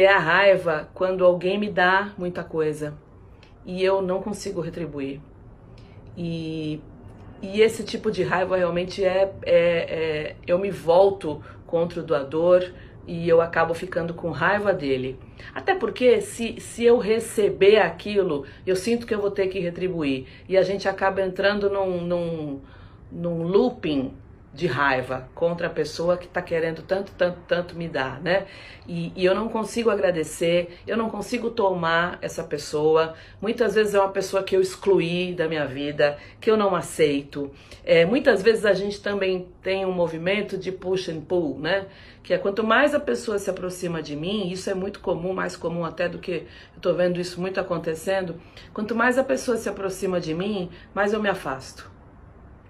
É a raiva quando alguém me dá muita coisa e eu não consigo retribuir. E, e esse tipo de raiva realmente é, é, é. Eu me volto contra o doador e eu acabo ficando com raiva dele. Até porque se, se eu receber aquilo, eu sinto que eu vou ter que retribuir. E a gente acaba entrando num, num, num looping de raiva contra a pessoa que está querendo tanto, tanto, tanto me dar, né? E, e, eu não consigo agradecer, eu não consigo tomar essa pessoa. Muitas vezes é uma pessoa que eu excluí da minha vida, que eu não aceito. É, muitas vezes a gente também tem um movimento de push and pull, né? Que é quanto mais a pessoa se aproxima de mim, isso é muito comum, mais comum até do que eu estou vendo isso muito acontecendo. Quanto mais a pessoa se aproxima de mim, mais eu me afasto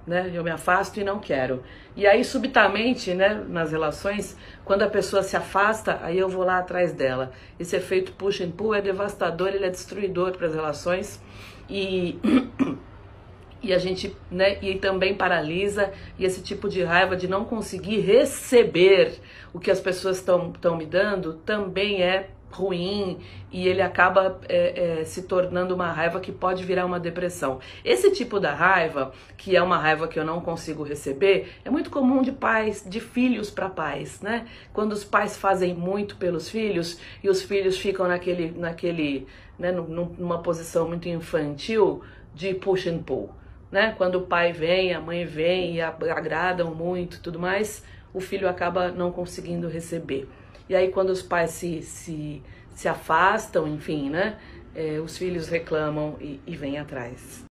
né? Eu me afasto e não quero. E aí, subitamente, né, nas relações, quando a pessoa se afasta, aí eu vou lá atrás dela. Esse efeito push and pull é devastador, ele é destruidor para as relações e e a gente, né, e também paralisa e esse tipo de raiva de não conseguir receber o que as pessoas estão me dando também é ruim e ele acaba é, é, se tornando uma raiva que pode virar uma depressão. Esse tipo da raiva, que é uma raiva que eu não consigo receber, é muito comum de pais, de filhos para pais, né? Quando os pais fazem muito pelos filhos e os filhos ficam naquele, naquele, né, numa posição muito infantil de push and pull. Né? Quando o pai vem, a mãe vem e agradam muito, tudo mais, o filho acaba não conseguindo receber. E aí quando os pais se, se, se afastam, enfim, né? É, os filhos reclamam e, e vêm atrás.